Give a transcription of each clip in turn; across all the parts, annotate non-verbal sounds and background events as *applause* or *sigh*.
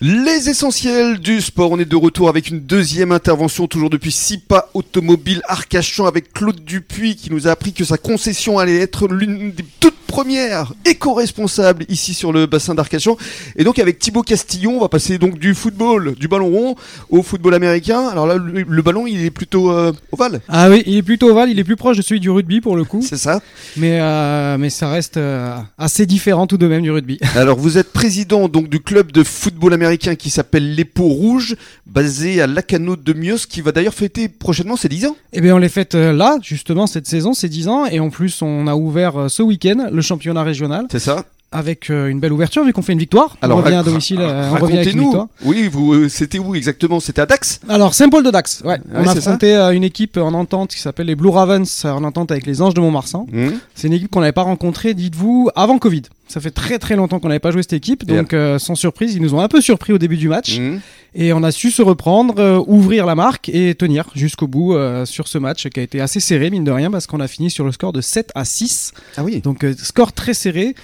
Les essentiels du sport, on est de retour avec une deuxième intervention, toujours depuis SIPA Automobile Arcachon avec Claude Dupuis qui nous a appris que sa concession allait être l'une des toutes premières éco-responsables ici sur le bassin d'Arcachon. Et donc avec Thibaut Castillon, on va passer donc du football, du ballon rond au football américain. Alors là, le, le ballon, il est plutôt euh, ovale. Ah oui, il est plutôt ovale, il est plus proche de celui du rugby pour le coup. C'est ça. Mais, euh, mais ça reste euh, assez différent tout de même du rugby. *laughs* Alors vous êtes président donc du club de football américain qui s'appelle les Peaux Rouges, basé à Lacano de Mios, qui va d'ailleurs fêter prochainement ses 10 ans. Eh bien on les fête euh, là, justement, cette saison, c'est 10 ans. Et en plus, on a ouvert ce week-end le championnat régional C'est ça avec euh, une belle ouverture vu qu'on fait une victoire. Alors, on revient à domicile, euh, on revient avec une victoire. Oui, vous, euh, c'était où exactement? C'était à Dax? Alors Saint-Paul de Dax, ouais. Ah on a affronté euh, une équipe en entente qui s'appelle les Blue Ravens, euh, en entente avec les Anges de Montmarsan. Hum. C'est une équipe qu'on n'avait pas rencontrée, dites-vous, avant Covid. Ça fait très très longtemps qu'on n'avait pas joué cette équipe, donc euh, sans surprise, ils nous ont un peu surpris au début du match. Hum. Et on a su se reprendre, euh, ouvrir la marque et tenir jusqu'au bout euh, sur ce match qui a été assez serré, mine de rien, parce qu'on a fini sur le score de 7 à 6. Ah oui. Donc euh, score très serré,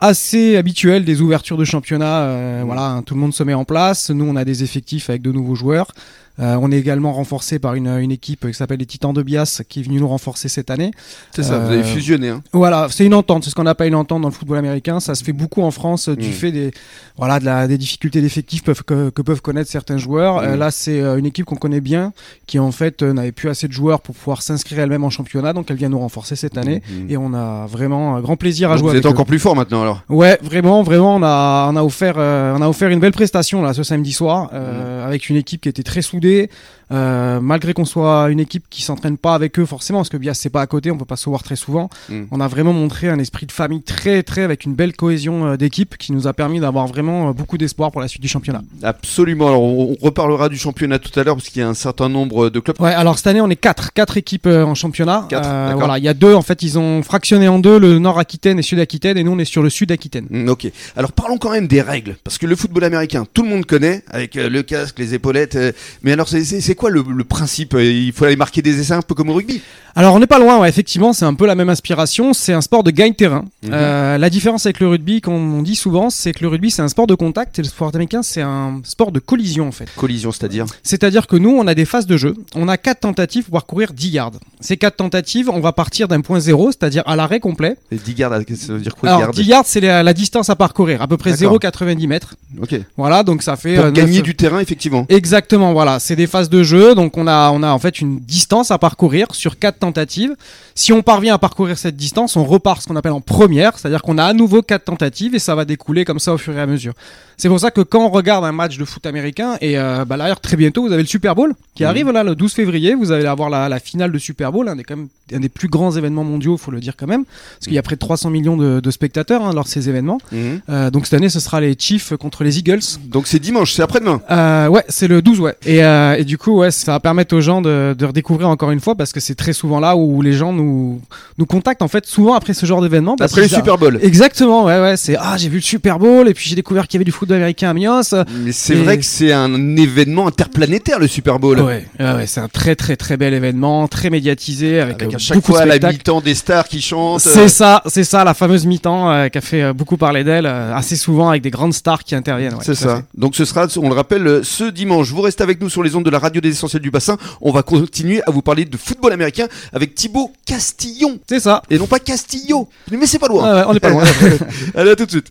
assez habituel des ouvertures de championnat. euh, Voilà, hein, tout le monde se met en place. Nous, on a des effectifs avec de nouveaux joueurs. Euh, on est également renforcé par une, une équipe qui s'appelle les Titans de Bias, qui est venue nous renforcer cette année. C'est ça, vous Euh, avez fusionné. Hein. Voilà, c'est une entente, c'est ce qu'on appelle une entente dans le football américain. Ça se fait beaucoup en France euh, du Mm. fait des voilà de la, des difficultés d'effectifs que, que peuvent connaître certains joueurs. Euh, Mm. là, c'est euh, une équipe qu'on connaît bien, qui en fait euh, n'avait plus assez de joueurs pour pouvoir s'inscrire elle-même en championnat, donc elle vient nous renforcer cette année. Mhm. Et on a vraiment un grand plaisir à Donc jouer vous êtes eux. encore plus fort maintenant alors. Ouais, vraiment, vraiment, on a, on a offert, euh, on a offert une belle prestation là ce samedi soir euh, avec une équipe qui était très soudée. poder Euh, malgré qu'on soit une équipe qui s'entraîne pas avec eux forcément, parce que Bias c'est pas à côté, on peut pas se voir très souvent. Mm. On a vraiment montré un esprit de famille très, très avec une belle cohésion euh, d'équipe qui nous a permis d'avoir vraiment euh, beaucoup d'espoir pour la suite du championnat. Absolument. Alors on, reparlera du championnat tout à l'heure parce qu'il y a un certain nombre de clubs. Ouais, alors cette année on est quatre, quatre équipes en championnat. Quatre, voilà, il y a deux en fait, ils ont fractionné en deux le Nord Aquitaine et Sud Aquitaine, et nous on est sur le Sud Aquitaine. Mm, Ok. Alors parlons quand même des règles, parce que le football américain, tout le monde connaît, avec le casque, les épaulettes. mais alors c'est quoi le, le principe? Il faut aller marquer des essais un peu comme au rugby? Alors on n'est pas loin, ouais, effectivement, c'est un peu la même inspiration. C'est un sport de gagne-terrain. Mhm. Euh, la différence avec le rugby, comme on dit souvent, c'est que le rugby c'est un sport de contact et le sport américain c'est un sport de collision en fait. Collision, c'est-à-dire. C'est-à-dire que nous, on a des phases de jeu. On a quatre tentatives pour parcourir 10 yards. Ces quatre tentatives, on va partir d'un point zéro, c'est-à-dire à l'arrêt complet. Et 10 gardes, ça veut dire quoi Alors garde 10 yards, c'est la, la distance à parcourir, à peu près D'accord. 0,90 mètres. Ok. Voilà, donc ça fait Pour euh, gagner du terrain, effectivement. Exactement, voilà, c'est des phases de jeu, donc on a, on a en fait une distance à parcourir sur quatre tentatives. Si on parvient à parcourir cette distance, on repart ce qu'on appelle en première, c'est-à-dire qu'on a à nouveau quatre tentatives et ça va découler comme ça au fur et à mesure. C'est pour ça que quand on regarde un match de foot américain, et euh, bah, d'ailleurs très bientôt vous avez le Super Bowl qui Mhm. arrive là le 12 février, vous allez avoir la, la finale de Super Bowl, un des, quand même, un des plus grands événements mondiaux, faut le dire quand même, parce qu'il y a près de 300 millions de, de spectateurs hein, lors de ces événements. Mhm. Euh, donc cette année ce sera les Chiefs contre les Eagles. Donc c'est dimanche, c'est après-demain. Euh, ouais, c'est le 12, ouais. Et, euh, et du coup, ouais, ça va permettre aux gens de, de redécouvrir encore une fois parce que c'est très souvent là où les gens nous, nous contactent en fait souvent après ce genre d'événement. Après le Super Bowl. Exactement, ouais, ouais. C'est ah, j'ai vu le Super Bowl et puis j'ai découvert qu'il y avait du football américain à Mios. Mais c'est Et- vrai que c'est un événement interplanétaire, le Super Bowl. Ouais, ouais, ouais, c'est un très très très bel événement, très médiatisé avec, Avec à chaque beaucoup fois la mi-temps des stars qui chantent. euh, C'est ça, c'est ça, la fameuse mi-temps euh, qui a fait euh, beaucoup parler d'elle, euh, assez souvent avec des grandes stars qui interviennent. ouais, C'est ça. Donc ce sera, on le rappelle, euh, ce dimanche. Vous restez avec nous sur les ondes de la radio des essentiels du bassin. On va continuer à vous parler de football américain avec Thibaut Castillon. C'est ça. Et non pas Castillo. Mais c'est pas loin. Ah ouais, on n'est pas loin. *laughs* Allez, à tout de suite.